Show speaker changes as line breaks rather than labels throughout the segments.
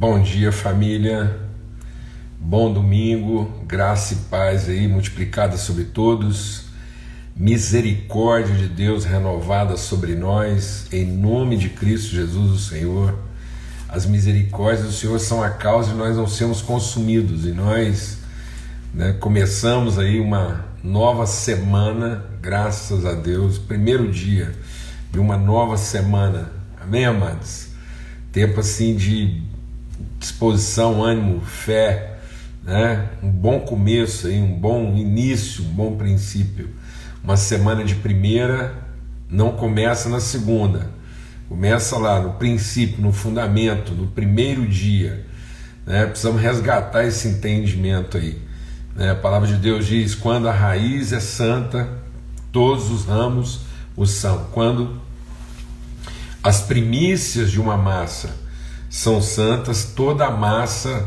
Bom dia, família. Bom domingo. Graça e paz aí multiplicada sobre todos. Misericórdia de Deus renovada sobre nós, em nome de Cristo Jesus, o Senhor. As misericórdias do Senhor são a causa de nós não sermos consumidos e nós né, começamos aí uma nova semana, graças a Deus, primeiro dia de uma nova semana. Amém, amados? Tempo assim de disposição, ânimo, fé, né? um bom começo, aí, um bom início, um bom princípio. Uma semana de primeira não começa na segunda, começa lá no princípio, no fundamento, no primeiro dia. Né? Precisamos resgatar esse entendimento aí. Né? A palavra de Deus diz: quando a raiz é santa, todos os ramos o são. Quando as primícias de uma massa são santas, toda a massa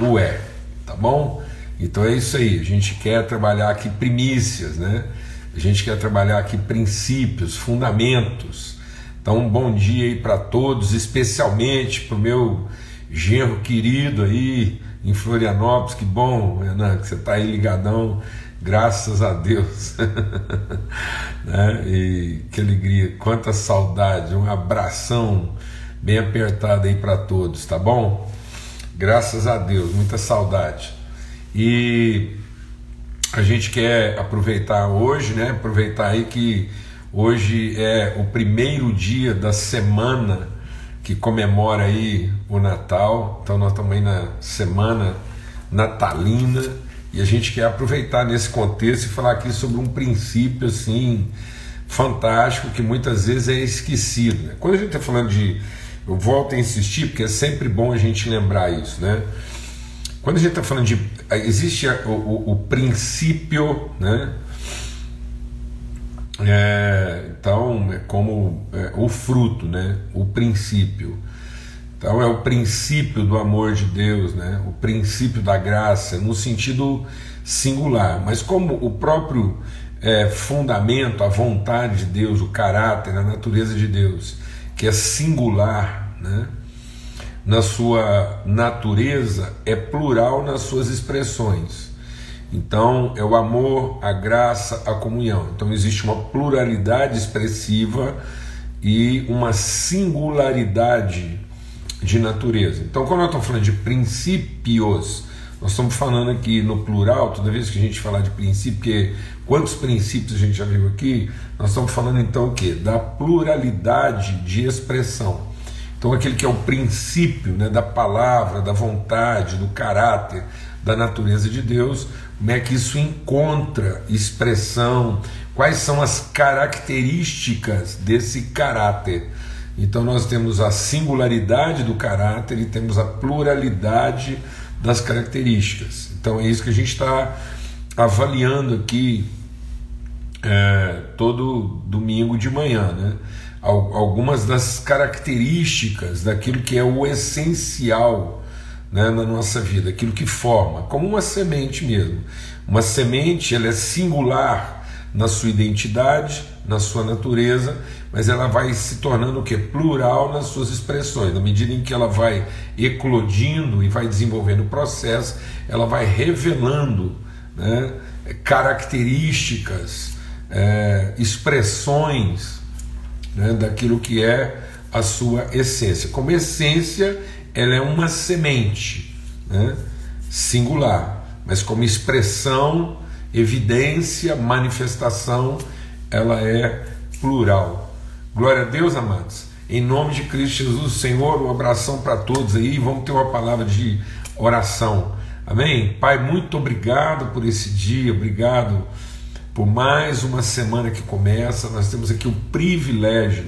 o é, tá bom? Então é isso aí, a gente quer trabalhar aqui primícias, né? A gente quer trabalhar aqui princípios, fundamentos. Então, um bom dia aí para todos, especialmente para o meu genro querido aí em Florianópolis. Que bom, Renan, que você está aí ligadão, graças a Deus. né? E que alegria, quanta saudade, um abração bem apertado aí para todos, tá bom? Graças a Deus, muita saudade. E a gente quer aproveitar hoje, né? Aproveitar aí que hoje é o primeiro dia da semana que comemora aí o Natal. Então nós estamos aí na semana natalina e a gente quer aproveitar nesse contexto e falar aqui sobre um princípio assim fantástico que muitas vezes é esquecido. Né? Quando a gente está falando de eu volto a insistir porque é sempre bom a gente lembrar isso, né? Quando a gente está falando de. Existe o, o, o princípio, né? É, então, é como é, o fruto, né? O princípio. Então, é o princípio do amor de Deus, né? O princípio da graça, no sentido singular. Mas, como o próprio é, fundamento, a vontade de Deus, o caráter, a natureza de Deus que é singular, né? na sua natureza, é plural nas suas expressões. Então, é o amor, a graça, a comunhão. Então, existe uma pluralidade expressiva e uma singularidade de natureza. Então, quando nós estamos falando de princípios, nós estamos falando aqui no plural, toda vez que a gente falar de princípio, porque quantos princípios a gente já viu aqui, nós estamos falando então o que? Da pluralidade de expressão. Então aquele que é o princípio né, da palavra, da vontade, do caráter, da natureza de Deus, como é que isso encontra expressão, quais são as características desse caráter. Então nós temos a singularidade do caráter e temos a pluralidade das características. Então é isso que a gente está avaliando aqui é, todo domingo de manhã, né? Algumas das características daquilo que é o essencial né, na nossa vida, aquilo que forma, como uma semente mesmo. Uma semente ela é singular na sua identidade, na sua natureza, mas ela vai se tornando o que? Plural nas suas expressões. Na medida em que ela vai eclodindo e vai desenvolvendo o processo, ela vai revelando né, características, é, expressões né, daquilo que é a sua essência. Como essência, ela é uma semente né, singular, mas como expressão, evidência, manifestação, ela é plural. Glória a Deus, amados. Em nome de Cristo Jesus, Senhor, um abração para todos aí. Vamos ter uma palavra de oração. Amém? Pai, muito obrigado por esse dia, obrigado por mais uma semana que começa. Nós temos aqui o privilégio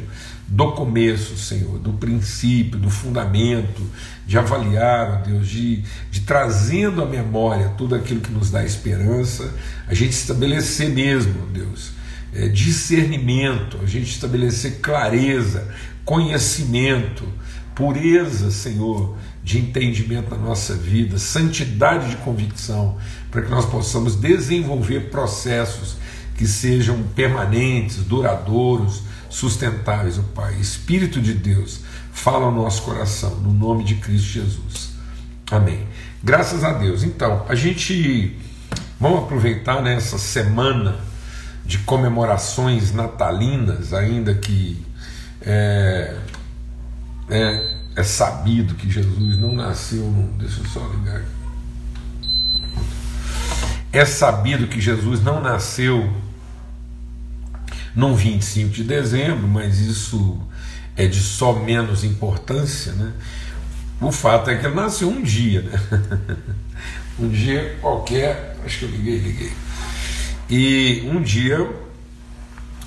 do começo, Senhor, do princípio, do fundamento, de avaliar, ó Deus, de, de trazendo à memória tudo aquilo que nos dá esperança, a gente estabelecer mesmo, ó Deus, é, discernimento, a gente estabelecer clareza, conhecimento, pureza, Senhor, de entendimento na nossa vida, santidade de convicção, para que nós possamos desenvolver processos que sejam permanentes, duradouros, sustentáveis, o Pai. Espírito de Deus, fala ao nosso coração, no nome de Cristo Jesus. Amém. Graças a Deus. Então, a gente vamos aproveitar nessa semana de comemorações natalinas, ainda que é, é, é sabido que Jesus não nasceu. Deixa eu só ligar aqui. É sabido que Jesus não nasceu num 25 de dezembro, mas isso é de só menos importância, né? O fato é que ele nasceu um dia, né? um dia qualquer, acho que eu liguei, liguei. E um dia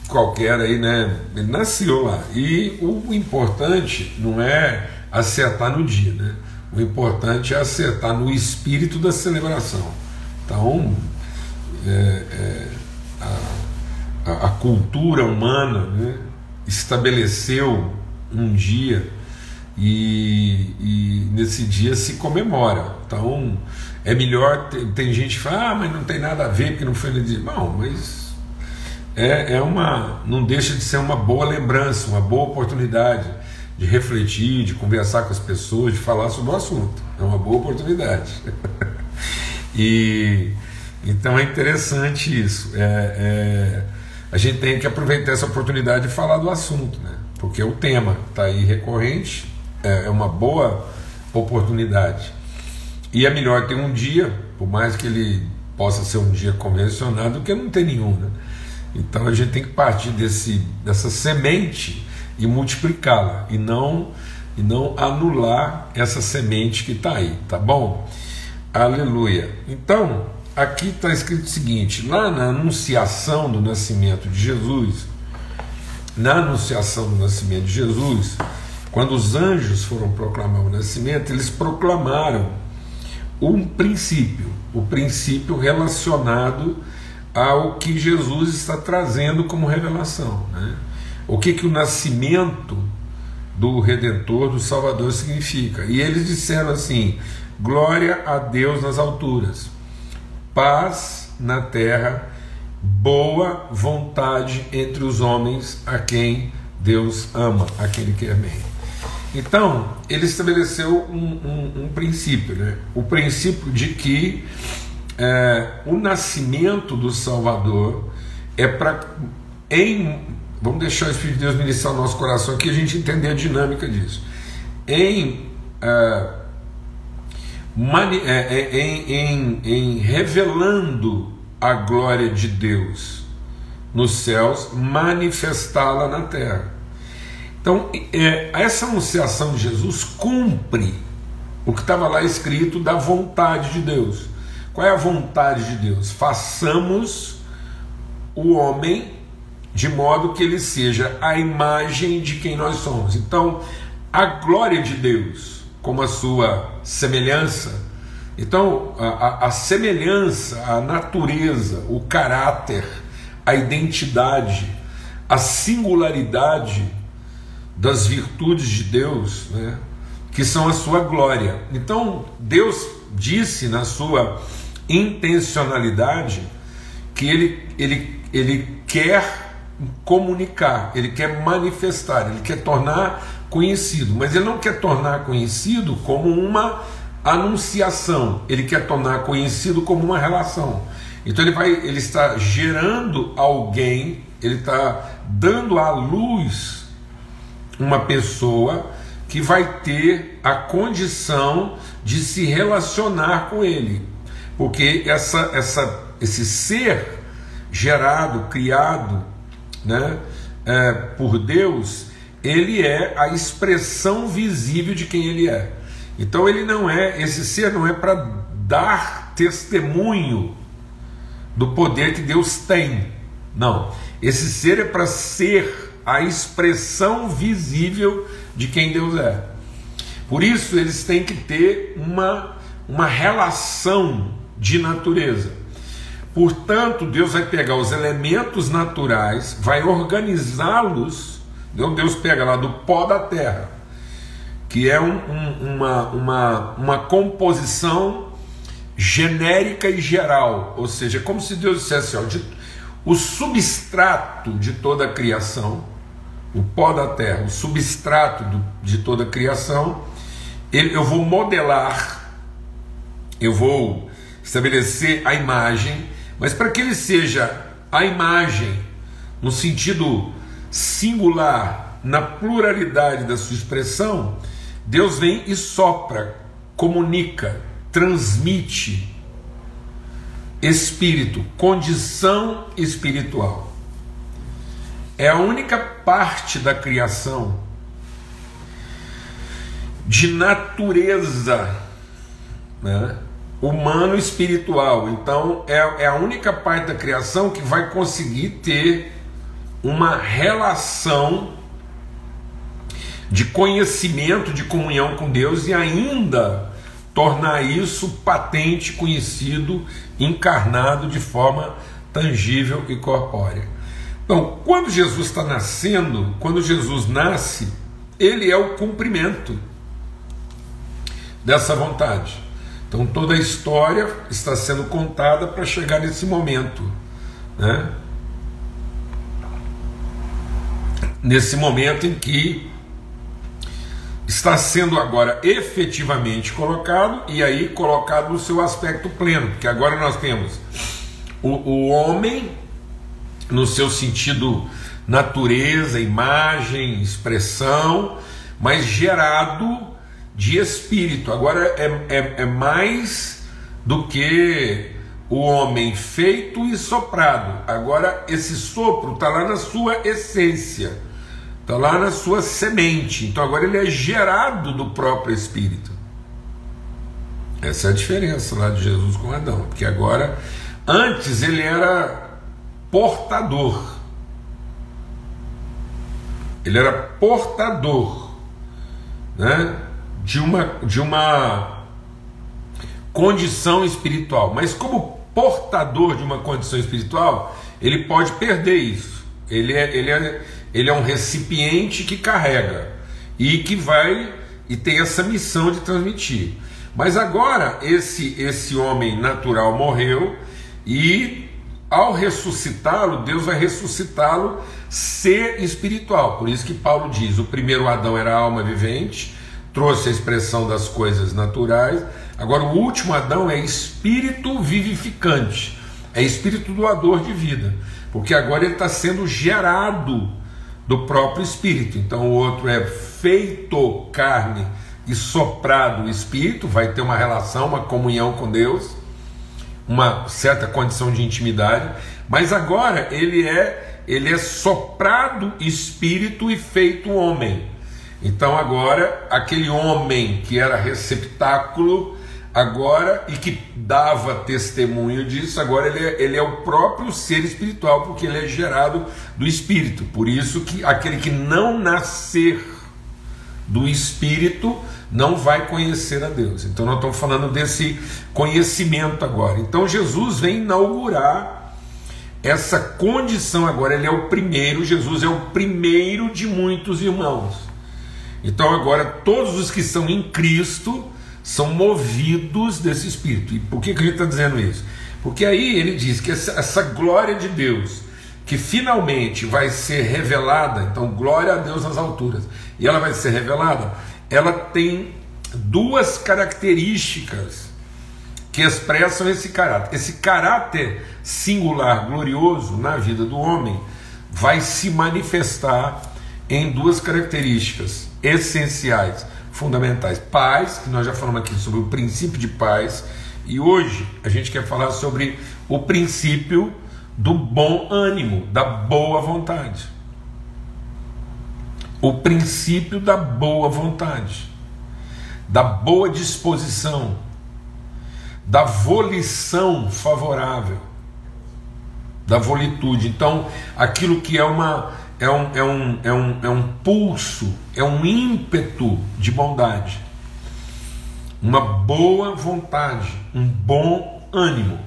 qualquer aí, né? Ele nasceu lá. E o importante não é acertar no dia, né? O importante é acertar no espírito da celebração. Então, é, é, a, a, cultura humana né, estabeleceu um dia e, e, nesse dia se comemora. Então, é melhor. Tem, tem, gente que fala, ah, mas não tem nada a ver porque não foi no dia. Não, mas é, é uma. Não deixa de ser uma boa lembrança, uma boa oportunidade de refletir, de conversar com as pessoas, de falar sobre o assunto. É uma boa oportunidade. e então é interessante isso. É, é, a gente tem que aproveitar essa oportunidade de falar do assunto, né? porque o tema está aí recorrente, é, é uma boa oportunidade. E é melhor ter um dia, por mais que ele possa ser um dia convencionado, do que não ter nenhum. Né? Então a gente tem que partir desse, dessa semente e multiplicá-la e não e não anular essa semente que está aí, tá bom? Aleluia. Então, aqui está escrito o seguinte: lá na anunciação do nascimento de Jesus, na anunciação do nascimento de Jesus, quando os anjos foram proclamar o nascimento, eles proclamaram um princípio, o princípio relacionado ao que Jesus está trazendo como revelação. Né? O que, que o nascimento do Redentor, do Salvador, significa. E eles disseram assim: glória a Deus nas alturas, paz na terra, boa vontade entre os homens a quem Deus ama, a quem Ele quer bem. Então, ele estabeleceu um, um, um princípio, né? o princípio de que é, o nascimento do Salvador é para, Vamos deixar o Espírito de Deus ministrar o nosso coração aqui a gente entender a dinâmica disso. Em, uh, mani, é, é, em, em, em revelando a glória de Deus nos céus, manifestá-la na terra. Então, é, essa anunciação de Jesus cumpre o que estava lá escrito da vontade de Deus. Qual é a vontade de Deus? Façamos o homem de modo que ele seja a imagem de quem nós somos. Então, a glória de Deus, como a sua semelhança, então a, a, a semelhança, a natureza, o caráter, a identidade, a singularidade das virtudes de Deus, né, que são a sua glória. Então, Deus disse na sua intencionalidade que ele, ele, ele quer comunicar, ele quer manifestar, ele quer tornar conhecido, mas ele não quer tornar conhecido como uma anunciação, ele quer tornar conhecido como uma relação. Então ele vai, ele está gerando alguém, ele está dando à luz uma pessoa que vai ter a condição de se relacionar com ele, porque essa, essa, esse ser gerado, criado né, é, por Deus, ele é a expressão visível de quem ele é. Então ele não é, esse ser não é para dar testemunho do poder que Deus tem. Não. Esse ser é para ser a expressão visível de quem Deus é. Por isso eles têm que ter uma, uma relação de natureza. Portanto, Deus vai pegar os elementos naturais, vai organizá-los. Então, Deus pega lá do pó da terra, que é um, um, uma, uma, uma composição genérica e geral, ou seja, como se Deus dissesse: ó, de, o substrato de toda a criação, o pó da terra, o substrato do, de toda a criação, eu vou modelar eu vou estabelecer a imagem, mas para que ele seja a imagem no sentido singular, na pluralidade da sua expressão, Deus vem e sopra, comunica, transmite espírito, condição espiritual. É a única parte da criação de natureza né, humano espiritual. Então, é, é a única parte da criação que vai conseguir ter uma relação de conhecimento, de comunhão com Deus e ainda tornar isso patente, conhecido, encarnado de forma tangível e corpórea. Então, quando Jesus está nascendo, quando Jesus nasce, ele é o cumprimento dessa vontade. Então, toda a história está sendo contada para chegar nesse momento. Né? Nesse momento em que está sendo agora efetivamente colocado, e aí colocado no seu aspecto pleno, porque agora nós temos o, o homem no seu sentido natureza, imagem, expressão, mas gerado de espírito. Agora é, é, é mais do que o homem feito e soprado. Agora esse sopro está lá na sua essência Está lá na sua semente. Então agora ele é gerado do próprio Espírito. Essa é a diferença lá de Jesus com Adão. Porque agora, antes ele era portador. Ele era portador né, de, uma, de uma condição espiritual. Mas como portador de uma condição espiritual, ele pode perder isso. Ele é, ele é, ele é um recipiente que carrega e que vai e tem essa missão de transmitir. Mas agora esse esse homem natural morreu e ao ressuscitá-lo, Deus vai ressuscitá-lo ser espiritual. Por isso que Paulo diz: o primeiro Adão era alma vivente, trouxe a expressão das coisas naturais. Agora o último Adão é espírito vivificante, é espírito doador de vida, porque agora ele está sendo gerado do próprio Espírito. Então o outro é feito carne e soprado Espírito, vai ter uma relação, uma comunhão com Deus, uma certa condição de intimidade, mas agora ele é ele é soprado Espírito e feito homem. Então agora aquele homem que era receptáculo agora e que dava testemunho disso, agora ele é, ele é o próprio ser espiritual, porque ele é gerado do espírito. Por isso que aquele que não nascer do espírito não vai conhecer a Deus. Então nós estamos falando desse conhecimento agora. Então Jesus vem inaugurar essa condição agora, ele é o primeiro, Jesus é o primeiro de muitos irmãos. Então agora todos os que são em Cristo são movidos desse espírito. E por que, que a gente está dizendo isso? Porque aí ele diz que essa, essa, glória de Deus, que finalmente vai ser revelada, então glória a Deus nas alturas, e ela vai ser revelada, ela tem duas características que expressam esse caráter. Esse caráter singular, glorioso na vida do homem, vai se manifestar em duas características essenciais fundamentais. Paz, que nós já falamos aqui sobre o princípio de paz, e hoje a gente quer falar sobre o princípio do bom ânimo, da boa vontade. O princípio da boa vontade, da boa disposição, da volição favorável, da volitude. Então, aquilo que é uma é um, é um, é um, é um pulso, é um ímpeto de bondade, uma boa vontade, um bom ânimo.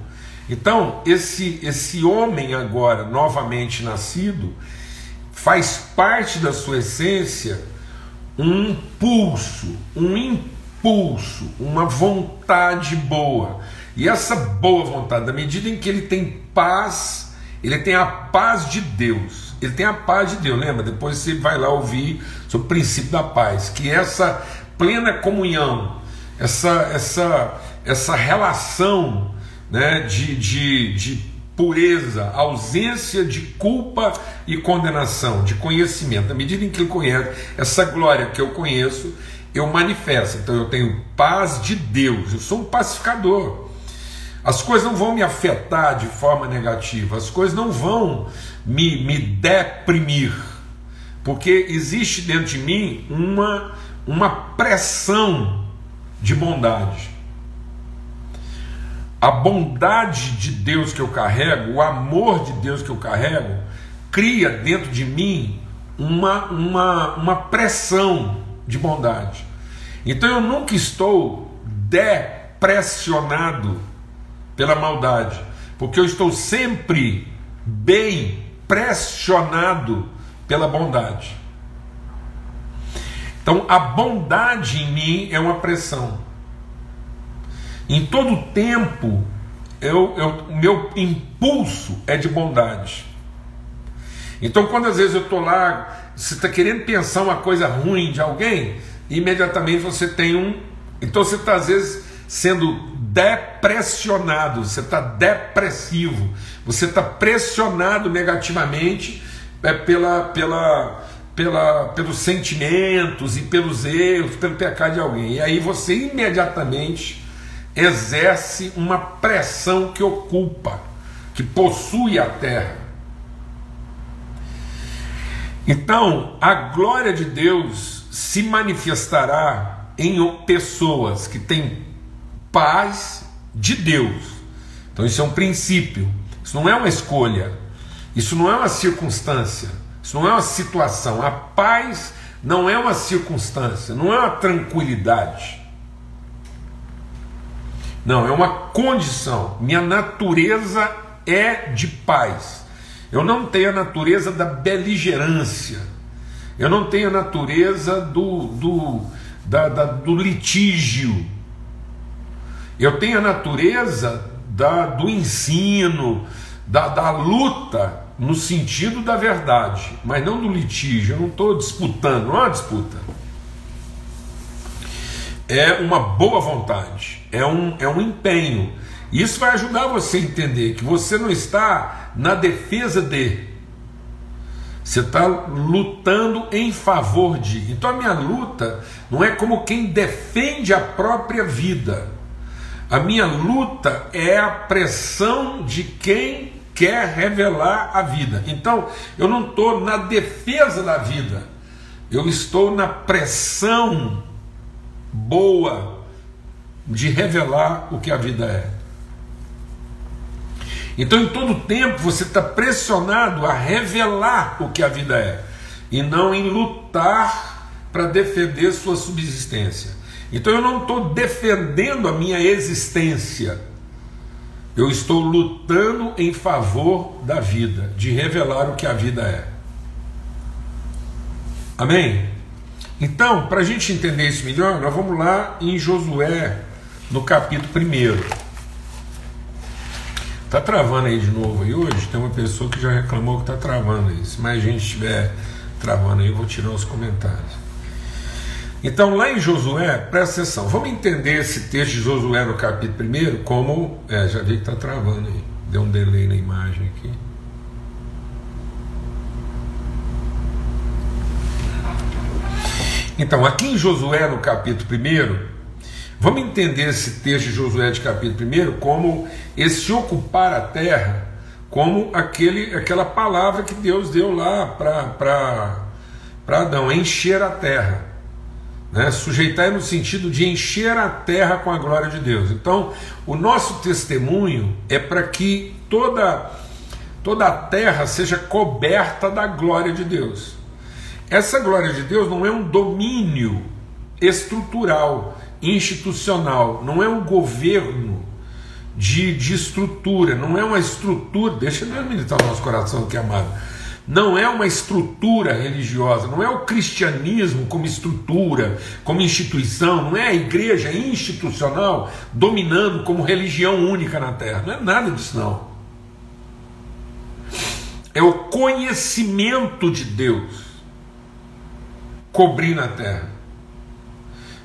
Então, esse, esse homem agora, novamente nascido, faz parte da sua essência um pulso, um impulso, uma vontade boa. E essa boa vontade, na medida em que ele tem paz, ele tem a paz de Deus ele tem a paz de Deus, lembra? Depois você vai lá ouvir sobre o princípio da paz, que essa plena comunhão, essa, essa, essa relação né, de, de, de pureza, ausência de culpa e condenação, de conhecimento. Na medida em que eu conheço essa glória que eu conheço, eu manifesto. Então eu tenho paz de Deus, eu sou um pacificador. As coisas não vão me afetar de forma negativa, as coisas não vão me, me deprimir, porque existe dentro de mim uma, uma pressão de bondade. A bondade de Deus que eu carrego, o amor de Deus que eu carrego, cria dentro de mim uma, uma, uma pressão de bondade. Então eu nunca estou depressionado pela maldade, porque eu estou sempre bem pressionado pela bondade. Então a bondade em mim é uma pressão. Em todo tempo, eu, eu, meu impulso é de bondade. Então, quando às vezes eu estou lá, você está querendo pensar uma coisa ruim de alguém, imediatamente você tem um. Então, você está às vezes sendo depressionado, você está depressivo, você está pressionado negativamente é, pela, pela, pela, pelos sentimentos e pelos erros, pelo pecado de alguém. E aí você imediatamente exerce uma pressão que ocupa, que possui a terra. Então, a glória de Deus se manifestará em pessoas que têm paz de Deus. Então, isso é um princípio, isso não é uma escolha, isso não é uma circunstância, isso não é uma situação. A paz não é uma circunstância, não é uma tranquilidade. Não, é uma condição. Minha natureza é de paz. Eu não tenho a natureza da beligerância. Eu não tenho a natureza do, do, da, da, do litígio. Eu tenho a natureza da, do ensino, da, da luta, no sentido da verdade, mas não do litígio. Eu não estou disputando, não é uma disputa é uma boa vontade, é um, é um empenho. Isso vai ajudar você a entender que você não está na defesa de, você está lutando em favor de. Então a minha luta não é como quem defende a própria vida. A minha luta é a pressão de quem quer revelar a vida. Então eu não estou na defesa da vida, eu estou na pressão boa de revelar o que a vida é. Então, em todo tempo, você está pressionado a revelar o que a vida é e não em lutar para defender sua subsistência. Então, eu não estou defendendo a minha existência, eu estou lutando em favor da vida, de revelar o que a vida é. Amém? Então, para a gente entender isso melhor, nós vamos lá em Josué, no capítulo 1. Está travando aí de novo aí hoje? Tem uma pessoa que já reclamou que está travando aí. Se mais gente estiver travando aí, eu vou tirar os comentários. Então, lá em Josué, presta atenção, vamos entender esse texto de Josué no capítulo 1 como. É, já vi que está travando aí. Deu um delay na imagem aqui. Então, aqui em Josué, no capítulo 1, vamos entender esse texto de Josué de capítulo 1 como esse ocupar a terra, como aquele, aquela palavra que Deus deu lá para Adão, encher a terra. Né? Sujeitar no sentido de encher a terra com a glória de Deus. Então, o nosso testemunho é para que toda, toda a terra seja coberta da glória de Deus. Essa glória de Deus não é um domínio estrutural, institucional, não é um governo de, de estrutura, não é uma estrutura, deixa Deus militar o nosso coração aqui, amado. Não é uma estrutura religiosa, não é o cristianismo como estrutura, como instituição, não é a igreja institucional dominando como religião única na terra, não é nada disso não. É o conhecimento de Deus cobrir na terra.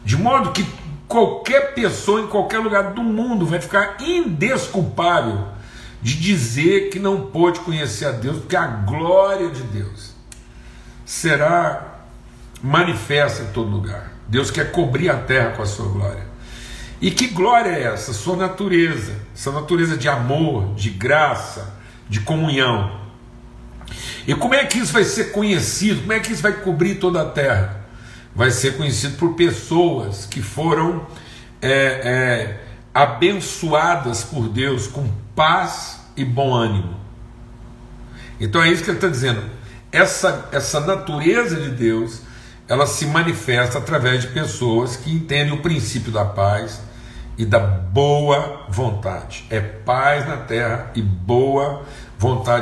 De modo que qualquer pessoa em qualquer lugar do mundo vai ficar indesculpável de dizer que não pôde conhecer a Deus, porque a glória de Deus será manifesta em todo lugar. Deus quer cobrir a terra com a sua glória. E que glória é essa? Sua natureza, essa natureza de amor, de graça, de comunhão. E como é que isso vai ser conhecido? Como é que isso vai cobrir toda a terra? Vai ser conhecido por pessoas que foram é, é, abençoadas por Deus com paz e bom ânimo. Então é isso que ele está dizendo. Essa, essa natureza de Deus, ela se manifesta através de pessoas que entendem o princípio da paz e da boa vontade. É paz na terra e boa vontade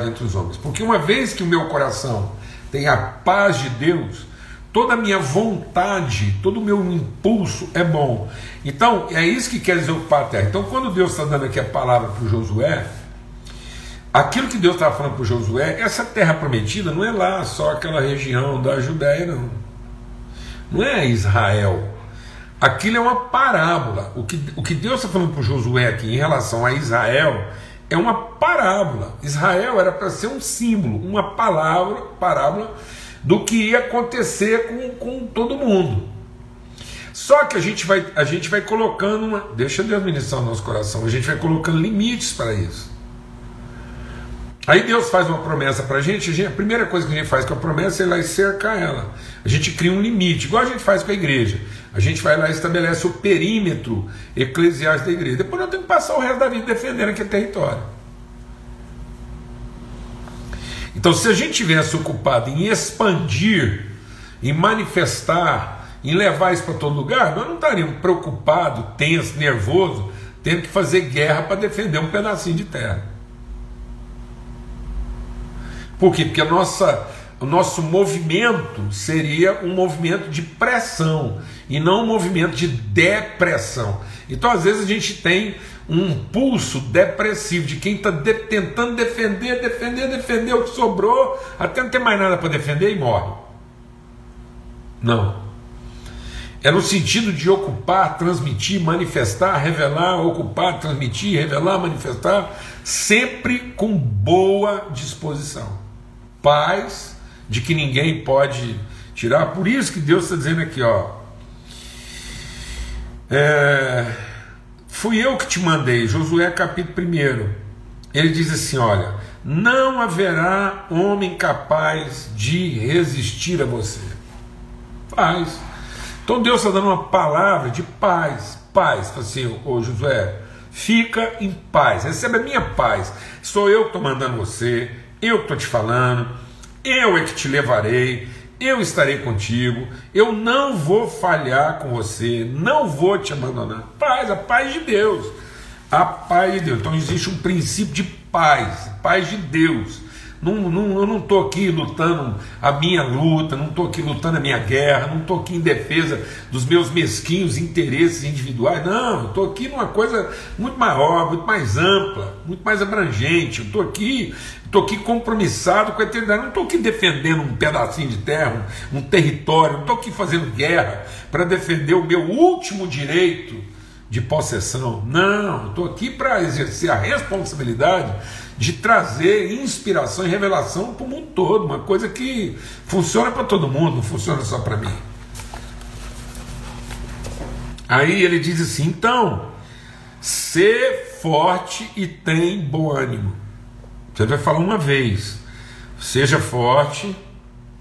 entre os homens. Porque uma vez que o meu coração tem a paz de Deus, toda a minha vontade, todo o meu impulso é bom. Então, é isso que quer dizer ocupar a terra. Então, quando Deus está dando aqui a palavra para Josué, aquilo que Deus estava falando para Josué, essa terra prometida não é lá só aquela região da Judéia, não. Não é Israel. Aquilo é uma parábola. O que, o que Deus está falando para Josué aqui em relação a Israel é uma parábola. Israel era para ser um símbolo, uma palavra, parábola do que ia acontecer com, com todo mundo. Só que a gente vai, a gente vai colocando uma. Deixa Deus ministrar o nosso coração, a gente vai colocando limites para isso. Aí Deus faz uma promessa para a gente, a primeira coisa que a gente faz com a promessa é ir lá e cercar ela. A gente cria um limite, igual a gente faz com a igreja. A gente vai lá e estabelece o perímetro eclesiástico da igreja. Depois nós temos que passar o resto da vida defendendo aquele território. Então, se a gente tivesse ocupado em expandir, em manifestar, em levar isso para todo lugar, nós não estaríamos preocupados, tenso, nervoso, tendo que fazer guerra para defender um pedacinho de terra. Por quê? Porque a nossa, o nosso movimento seria um movimento de pressão e não um movimento de depressão. Então, às vezes, a gente tem um pulso depressivo de quem está de, tentando defender, defender, defender o que sobrou, até não ter mais nada para defender e morre. Não. É no sentido de ocupar, transmitir, manifestar, revelar, ocupar, transmitir, revelar, manifestar, sempre com boa disposição. Paz de que ninguém pode tirar. Por isso que Deus está dizendo aqui, ó. É, Fui eu que te mandei, Josué capítulo 1. Ele diz assim: Olha, não haverá homem capaz de resistir a você. Paz. Então Deus está dando uma palavra de paz. Paz. Assim, ô Josué, fica em paz, recebe a minha paz. Sou eu que estou mandando você, eu que estou te falando, eu é que te levarei eu estarei contigo, eu não vou falhar com você, não vou te abandonar. Paz, a paz de Deus. A paz de Deus. Então existe um princípio de paz, paz de Deus. Não, não, eu não estou aqui lutando a minha luta, não estou aqui lutando a minha guerra, não estou aqui em defesa dos meus mesquinhos interesses individuais. Não, estou aqui numa coisa muito maior, muito mais ampla, muito mais abrangente. Estou aqui, estou aqui compromissado com a eternidade. Não estou aqui defendendo um pedacinho de terra, um, um território, não estou aqui fazendo guerra para defender o meu último direito de possessão. Não, estou aqui para exercer a responsabilidade de trazer inspiração e revelação para o mundo todo, uma coisa que funciona para todo mundo, não funciona só para mim. Aí ele diz assim: então, ser forte e tem bom ânimo. Você vai falar uma vez, seja forte,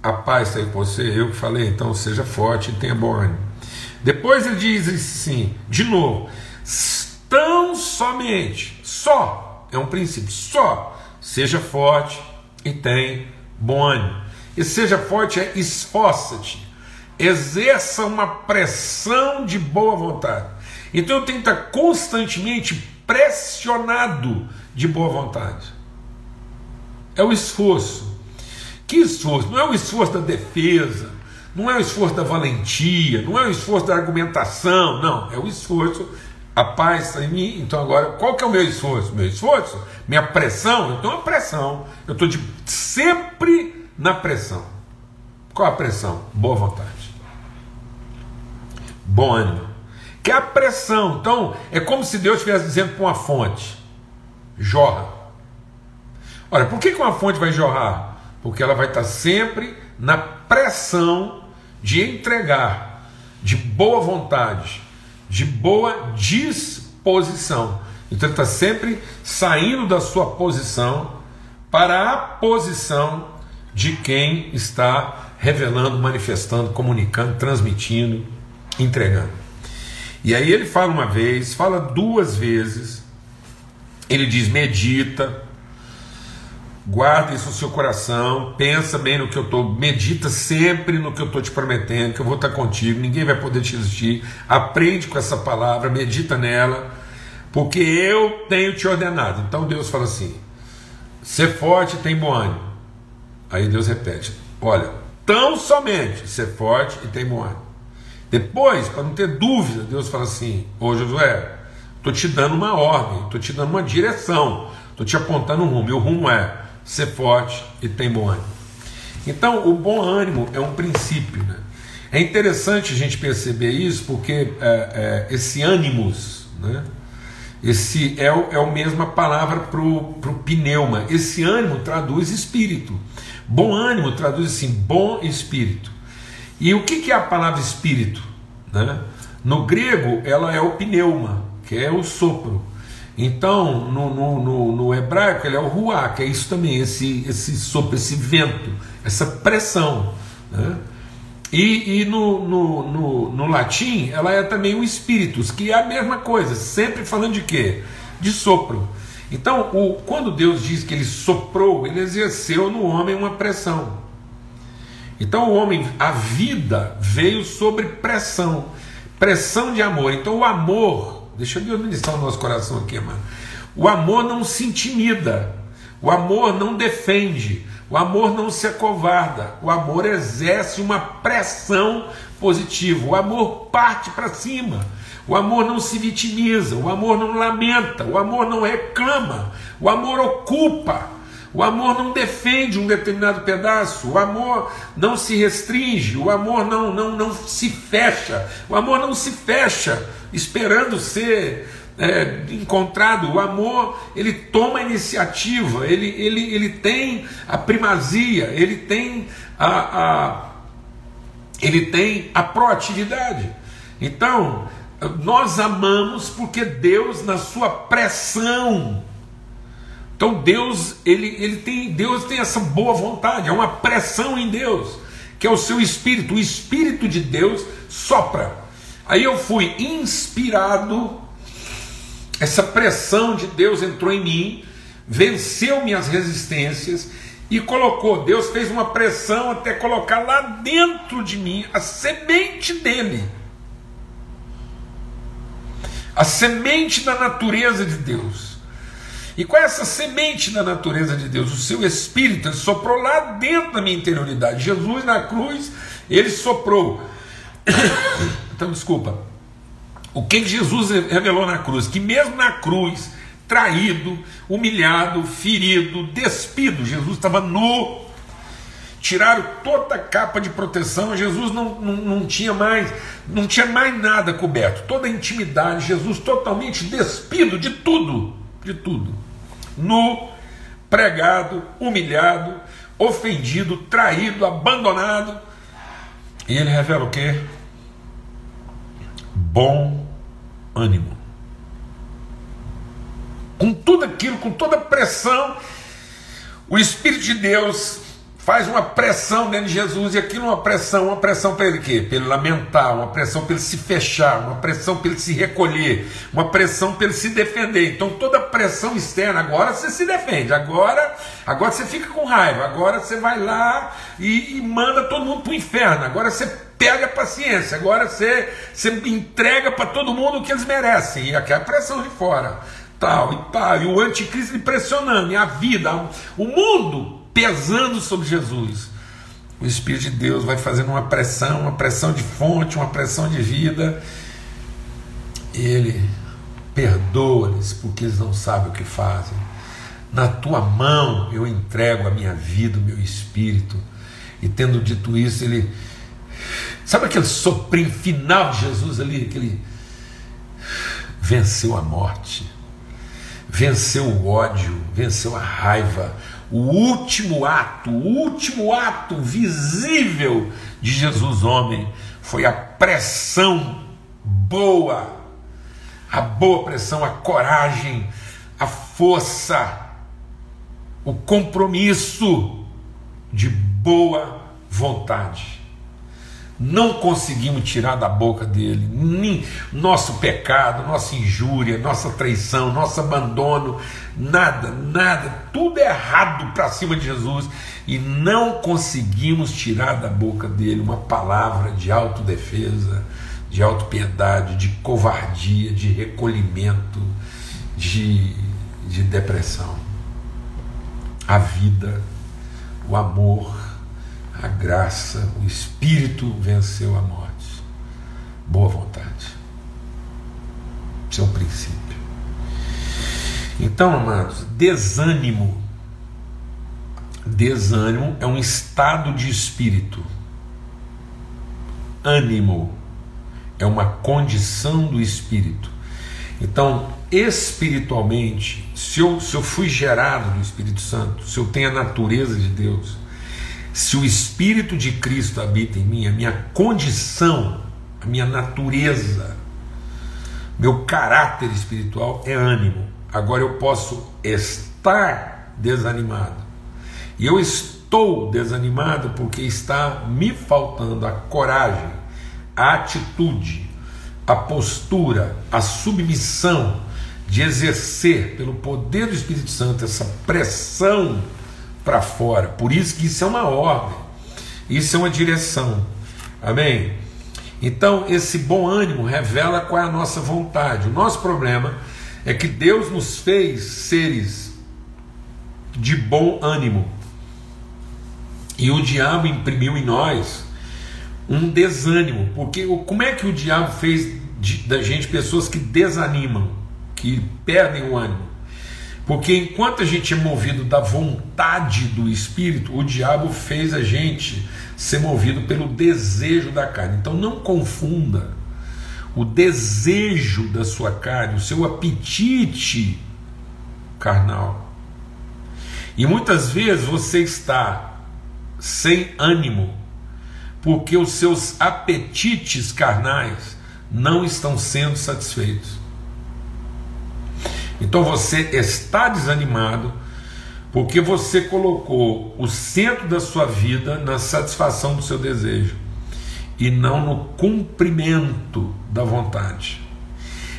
a paz está aí com você. Eu que falei, então seja forte e tenha bom ânimo. Depois ele diz assim, de novo, tão somente, só, é um princípio, só, seja forte e tem bom ânimo. E seja forte é esforça-te, exerça uma pressão de boa vontade. Então eu tenho que estar constantemente pressionado de boa vontade. É o esforço. Que esforço? Não é o esforço da defesa, não é o esforço da valentia, não é o esforço da argumentação, não, é o esforço, a paz está em mim, então agora, qual que é o meu esforço? Meu esforço? Minha pressão? Então a pressão, eu estou sempre na pressão. Qual a pressão? Boa vontade. Bom ânimo. que é a pressão. Então, é como se Deus estivesse dizendo para uma fonte: jorra. Olha, por que, uma fonte vai jorrar? Porque ela vai estar sempre na pressão de entregar, de boa vontade, de boa disposição. Então ele está sempre saindo da sua posição para a posição de quem está revelando, manifestando, comunicando, transmitindo, entregando. E aí ele fala uma vez, fala duas vezes, ele diz: medita, guarda isso no seu coração, pensa bem no que eu estou, medita sempre no que eu estou te prometendo, que eu vou estar contigo, ninguém vai poder te resistir. Aprende com essa palavra, medita nela, porque eu tenho te ordenado. Então Deus fala assim: ser forte tem bom ânimo. Aí Deus repete: olha, tão somente ser forte e tem bom ânimo. Depois, para não ter dúvida, Deus fala assim: Ô Josué, estou te dando uma ordem, estou te dando uma direção, estou te apontando um rumo. E o rumo é ser forte e tem bom ânimo. Então, o bom ânimo é um princípio. Né? É interessante a gente perceber isso, porque é, é, esse ânimos, né? esse é, o, é a mesma palavra para o pneuma. Esse ânimo traduz espírito. Bom ânimo traduz assim, bom espírito. E o que é a palavra espírito? Né? No grego, ela é o pneuma, que é o sopro. Então, no, no, no, no hebraico, ele é o ruá, que é isso também, esse, esse sopro, esse vento, essa pressão. Né? E, e no, no, no, no, latim, ela é também o espíritus, que é a mesma coisa, sempre falando de quê? De sopro. Então, o, quando Deus diz que ele soprou, ele exerceu no homem uma pressão. Então o homem, a vida veio sobre pressão, pressão de amor. Então o amor, deixa eu ministrar o nosso coração aqui, mano. O amor não se intimida, o amor não defende, o amor não se acovarda, o amor exerce uma pressão positiva, o amor parte para cima, o amor não se vitimiza, o amor não lamenta, o amor não reclama, o amor ocupa. O amor não defende um determinado pedaço, o amor não se restringe, o amor não, não, não se fecha, o amor não se fecha esperando ser é, encontrado. O amor ele toma a iniciativa, ele, ele, ele tem a primazia, ele tem a, a ele tem a proatividade. Então, nós amamos porque Deus, na sua pressão, então Deus, ele, ele tem, Deus tem essa boa vontade, é uma pressão em Deus, que é o seu espírito, o espírito de Deus sopra. Aí eu fui inspirado, essa pressão de Deus entrou em mim, venceu minhas resistências e colocou, Deus fez uma pressão até colocar lá dentro de mim a semente dele. A semente da natureza de Deus. E é essa semente da natureza de Deus? O seu espírito, ele soprou lá dentro da minha interioridade. Jesus na cruz, ele soprou. Então, desculpa. O que Jesus revelou na cruz? Que mesmo na cruz, traído, humilhado, ferido, despido, Jesus estava nu. Tiraram toda a capa de proteção, Jesus não, não, não tinha mais, não tinha mais nada coberto, toda a intimidade, Jesus totalmente despido de tudo, de tudo nu, pregado, humilhado, ofendido, traído, abandonado. E ele revela o que? Bom ânimo. Com tudo aquilo, com toda a pressão, o Espírito de Deus faz uma pressão dentro de Jesus, e aquilo é uma pressão, uma pressão para ele quê? Para ele lamentar, uma pressão para ele se fechar, uma pressão para ele se recolher, uma pressão para ele se defender. Então toda pressão externa, agora você se defende, agora, agora você fica com raiva, agora você vai lá e, e manda todo mundo para o inferno, agora você pega a paciência, agora você, você entrega para todo mundo o que eles merecem, e aqui é a pressão de fora. Tal e tal, e o anticristo pressionando, e a vida, o mundo pesando sobre Jesus. O Espírito de Deus vai fazendo uma pressão, uma pressão de fonte, uma pressão de vida. E ele perdoa-lhes porque eles não sabem o que fazem. Na tua mão eu entrego a minha vida, o meu espírito. E tendo dito isso, ele. Sabe aquele soprinho final de Jesus ali? Aquele. venceu a morte, venceu o ódio, venceu a raiva. O último ato, o último ato visível de Jesus, homem, foi a pressão boa, a boa pressão, a coragem, a força, o compromisso de boa vontade. Não conseguimos tirar da boca dele. Nem nosso pecado, nossa injúria, nossa traição, nosso abandono, nada, nada, tudo errado para cima de Jesus. E não conseguimos tirar da boca dele uma palavra de autodefesa, de autopiedade, de covardia, de recolhimento, de, de depressão. A vida, o amor, a graça, o Espírito venceu a morte. Boa vontade. Isso é um princípio. Então, amados, desânimo. Desânimo é um estado de espírito. Ânimo é uma condição do espírito. Então, espiritualmente, se eu, se eu fui gerado do Espírito Santo, se eu tenho a natureza de Deus, se o Espírito de Cristo habita em mim, a minha condição, a minha natureza, meu caráter espiritual é ânimo. Agora eu posso estar desanimado. E eu estou desanimado porque está me faltando a coragem, a atitude, a postura, a submissão de exercer pelo poder do Espírito Santo essa pressão para fora. Por isso que isso é uma ordem, isso é uma direção. Amém? Então, esse bom ânimo revela qual é a nossa vontade. O nosso problema é que Deus nos fez seres de bom ânimo. E o diabo imprimiu em nós um desânimo, porque como é que o diabo fez da gente pessoas que desanimam, que perdem o ânimo? Porque enquanto a gente é movido da vontade do Espírito, o diabo fez a gente ser movido pelo desejo da carne. Então não confunda o desejo da sua carne, o seu apetite carnal. E muitas vezes você está sem ânimo, porque os seus apetites carnais não estão sendo satisfeitos. Então você está desanimado porque você colocou o centro da sua vida na satisfação do seu desejo e não no cumprimento da vontade.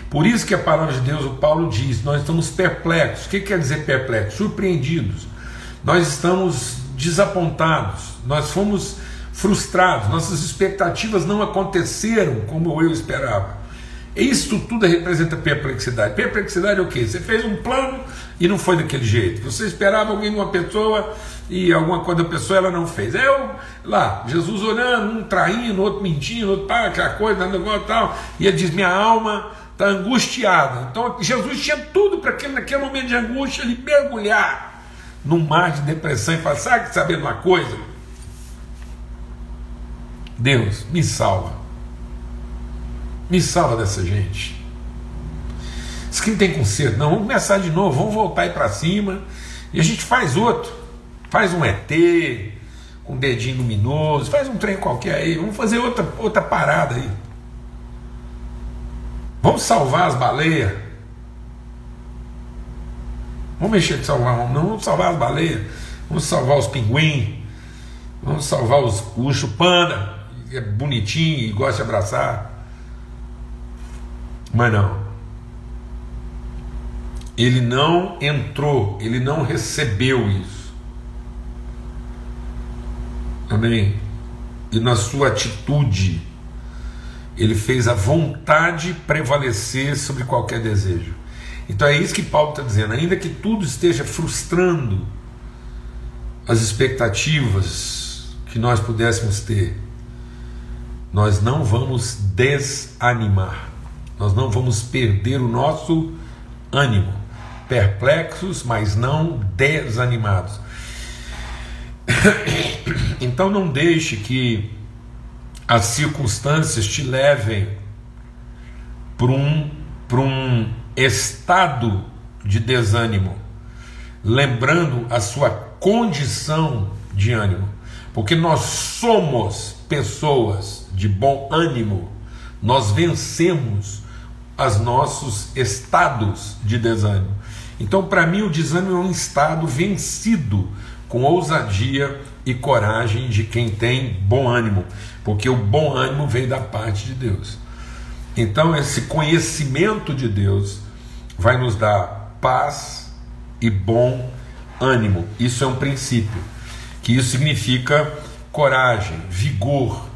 Por isso que a palavra de Deus, o Paulo diz, nós estamos perplexos. O que quer dizer perplexos? Surpreendidos. Nós estamos desapontados, nós fomos frustrados, nossas expectativas não aconteceram como eu esperava. Isso tudo representa perplexidade. Perplexidade é o quê? Você fez um plano e não foi daquele jeito. Você esperava alguém de uma pessoa e alguma coisa da pessoa ela não fez. Eu, lá, Jesus olhando, um traindo, outro mentindo, outro pá, aquela coisa, negócio tal. E ele diz: Minha alma está angustiada. Então Jesus tinha tudo para que naquele momento de angústia ele mergulhar num mar de depressão e falar: Sabe, sabendo uma coisa? Deus, me salva. Me salva dessa gente. Isso que não tem conserto, não. Vamos começar de novo, vamos voltar aí para cima. E a gente faz outro. Faz um ET, com um dedinho luminoso, faz um trem qualquer aí. Vamos fazer outra, outra parada aí. Vamos salvar as baleias. Vamos mexer de salvar, não. Vamos salvar as baleias. Vamos salvar os pinguins. Vamos salvar os, o urso panda, que é bonitinho e gosta de abraçar. Mas não. Ele não entrou, ele não recebeu isso. Amém? E na sua atitude, ele fez a vontade prevalecer sobre qualquer desejo. Então é isso que Paulo está dizendo. Ainda que tudo esteja frustrando as expectativas que nós pudéssemos ter, nós não vamos desanimar nós não vamos perder o nosso ânimo, perplexos, mas não desanimados. Então não deixe que as circunstâncias te levem para um para um estado de desânimo, lembrando a sua condição de ânimo, porque nós somos pessoas de bom ânimo, nós vencemos os nossos estados de desânimo. Então, para mim, o desânimo é um estado vencido com ousadia e coragem de quem tem bom ânimo, porque o bom ânimo vem da parte de Deus. Então, esse conhecimento de Deus vai nos dar paz e bom ânimo. Isso é um princípio, que isso significa coragem, vigor.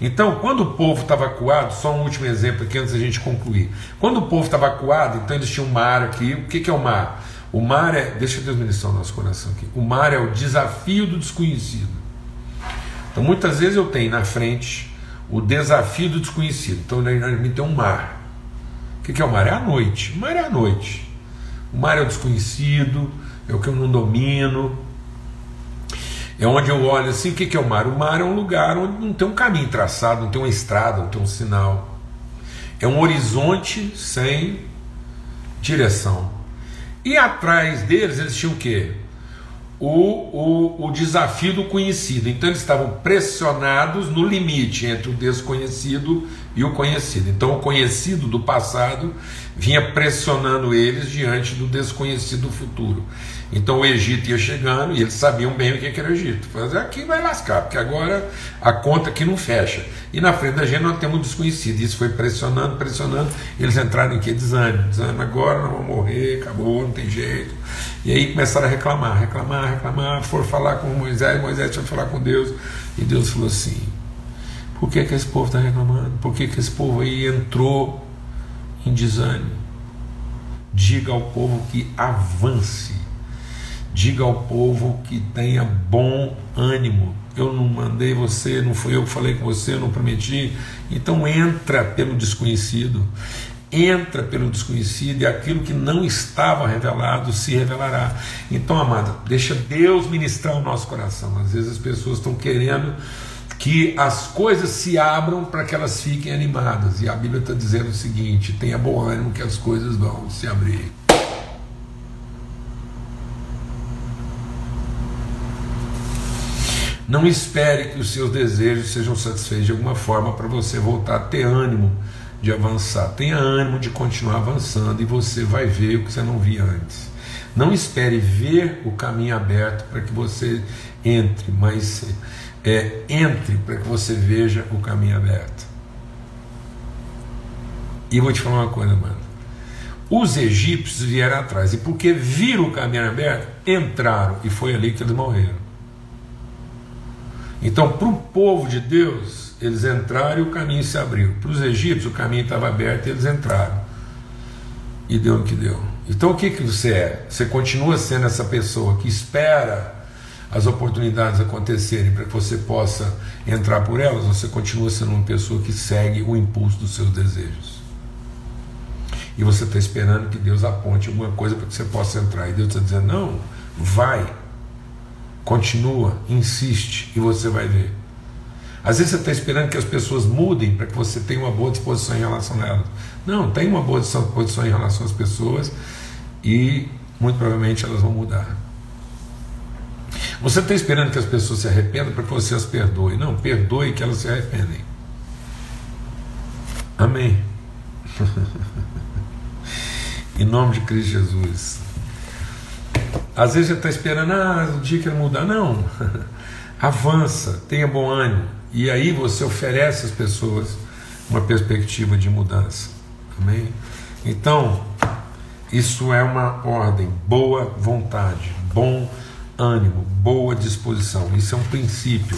Então, quando o povo estava acuado, só um último exemplo aqui antes da gente concluir. Quando o povo estava acuado, então eles tinham um mar aqui. O que, que é o mar? O mar é, deixa Deus ministrar o nosso coração aqui. O mar é o desafio do desconhecido. Então, muitas vezes eu tenho na frente o desafio do desconhecido. Então, na mim tem um mar. O que é o mar? É a noite. O mar é a noite. O mar é o desconhecido, é o que eu não domino. É onde eu olho assim, o que é o mar? O mar é um lugar onde não tem um caminho traçado, não tem uma estrada, não tem um sinal. É um horizonte sem direção. E atrás deles eles tinham o quê? O, o, o desafio do conhecido. Então eles estavam pressionados no limite entre o desconhecido e o conhecido. Então o conhecido do passado vinha pressionando eles diante do desconhecido futuro. Então o Egito ia chegando e eles sabiam bem o que era o Egito. Fazer aqui vai lascar, porque agora a conta aqui não fecha. E na frente da gente nós temos um desconhecido. Isso foi pressionando, pressionando. Eles entraram em que? Desânimo. Desânimo, agora nós vamos morrer, acabou, não tem jeito. E aí começaram a reclamar, reclamar, reclamar. Foram falar com Moisés, Moisés foi falar com Deus. E Deus falou assim: por que, que esse povo está reclamando? Por que, que esse povo aí entrou em desânimo? Diga ao povo que avance Diga ao povo que tenha bom ânimo. Eu não mandei você, não fui eu que falei com você, não prometi. Então entra pelo desconhecido. Entra pelo desconhecido e aquilo que não estava revelado se revelará. Então, amada, deixa Deus ministrar o nosso coração. Às vezes as pessoas estão querendo que as coisas se abram para que elas fiquem animadas. E a Bíblia está dizendo o seguinte: tenha bom ânimo que as coisas vão se abrir. Não espere que os seus desejos sejam satisfeitos de alguma forma para você voltar a ter ânimo de avançar. Tenha ânimo de continuar avançando e você vai ver o que você não via antes. Não espere ver o caminho aberto para que você entre, mas é, entre para que você veja o caminho aberto. E vou te falar uma coisa, mano. Os egípcios vieram atrás, e porque viram o caminho aberto, entraram, e foi ali que eles morreram. Então, para o povo de Deus, eles entraram e o caminho se abriu. Para os egípcios, o caminho estava aberto e eles entraram. E deu no que deu. Então, o que, que você é? Você continua sendo essa pessoa que espera as oportunidades acontecerem para que você possa entrar por elas, você continua sendo uma pessoa que segue o impulso dos seus desejos? E você está esperando que Deus aponte alguma coisa para que você possa entrar. E Deus está dizendo: não, vai. Continua, insiste e você vai ver. Às vezes você está esperando que as pessoas mudem para que você tenha uma boa disposição em relação a elas. Não, tem uma boa disposição em relação às pessoas e muito provavelmente elas vão mudar. Você está esperando que as pessoas se arrependam para que você as perdoe. Não, perdoe que elas se arrependem. Amém. em nome de Cristo Jesus. Às vezes você está esperando, ah, o dia que ele mudar. Não. Avança, tenha bom ânimo. E aí você oferece às pessoas uma perspectiva de mudança. Amém? Então, isso é uma ordem, boa vontade, bom ânimo, boa disposição. Isso é um princípio,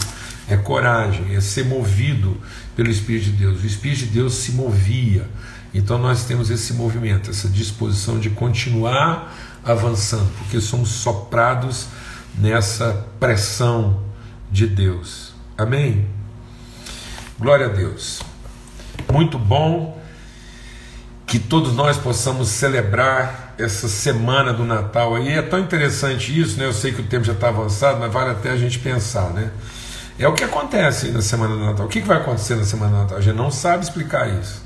é coragem, é ser movido pelo Espírito de Deus. O Espírito de Deus se movia. Então nós temos esse movimento, essa disposição de continuar avançando, porque somos soprados nessa pressão de Deus. Amém? Glória a Deus. Muito bom que todos nós possamos celebrar essa semana do Natal aí. É tão interessante isso, né? Eu sei que o tempo já está avançado, mas vale até a gente pensar, né? É o que acontece na semana do Natal. O que vai acontecer na semana do Natal? A gente não sabe explicar isso.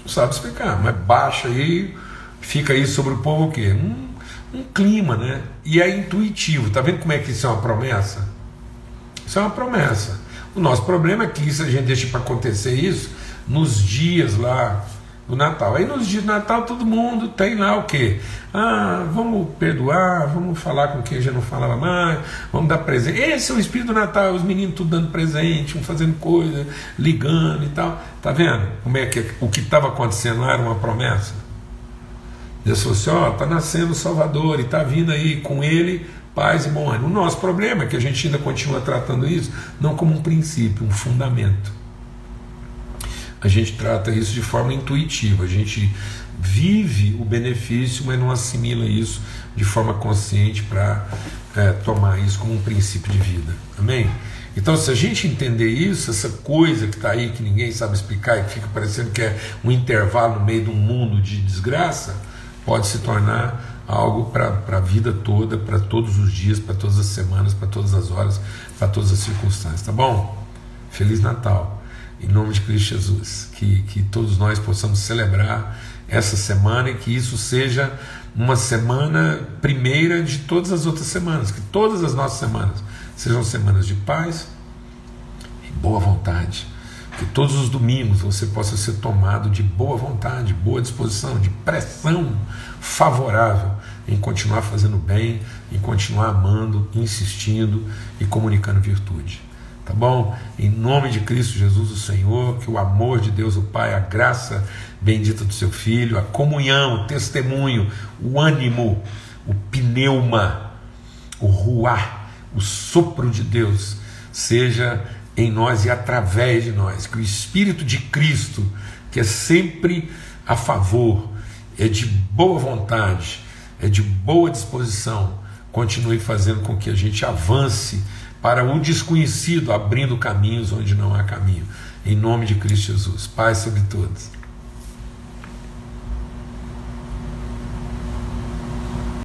Não sabe explicar, mas baixa aí, fica aí sobre o povo o quê? Um, um clima, né? E é intuitivo. Tá vendo como é que isso é uma promessa? Isso é uma promessa. O nosso problema é que isso a gente deixa para acontecer isso nos dias lá do Natal. Aí nos dias do Natal todo mundo tem lá o quê? Ah, vamos perdoar, vamos falar com quem já não falava mais, vamos dar presente. Esse é o espírito do Natal, os meninos tudo dando presente, um fazendo coisa, ligando e tal. Tá vendo como é que o que estava acontecendo lá era uma promessa? Deus falou assim: ó, tá nascendo o Salvador e tá vindo aí com ele paz e bom ânimo. O nosso problema é que a gente ainda continua tratando isso não como um princípio, um fundamento a gente trata isso de forma intuitiva, a gente vive o benefício, mas não assimila isso de forma consciente para é, tomar isso como um princípio de vida. Amém? Então, se a gente entender isso, essa coisa que está aí, que ninguém sabe explicar e que fica parecendo que é um intervalo no meio de um mundo de desgraça, pode se tornar algo para a vida toda, para todos os dias, para todas as semanas, para todas as horas, para todas as circunstâncias. Tá bom? Feliz Natal! em nome de Cristo Jesus. Que, que todos nós possamos celebrar essa semana e que isso seja uma semana primeira de todas as outras semanas, que todas as nossas semanas sejam semanas de paz e boa vontade. Que todos os domingos você possa ser tomado de boa vontade, boa disposição, de pressão favorável em continuar fazendo bem, em continuar amando, insistindo e comunicando virtude. Tá bom? Em nome de Cristo Jesus, o Senhor, que o amor de Deus, o Pai, a graça bendita do seu Filho, a comunhão, o testemunho, o ânimo, o pneuma, o ruá, o sopro de Deus, seja em nós e através de nós. Que o Espírito de Cristo, que é sempre a favor, é de boa vontade, é de boa disposição, continue fazendo com que a gente avance para o desconhecido, abrindo caminhos onde não há caminho. Em nome de Cristo Jesus. Pai sobre todos.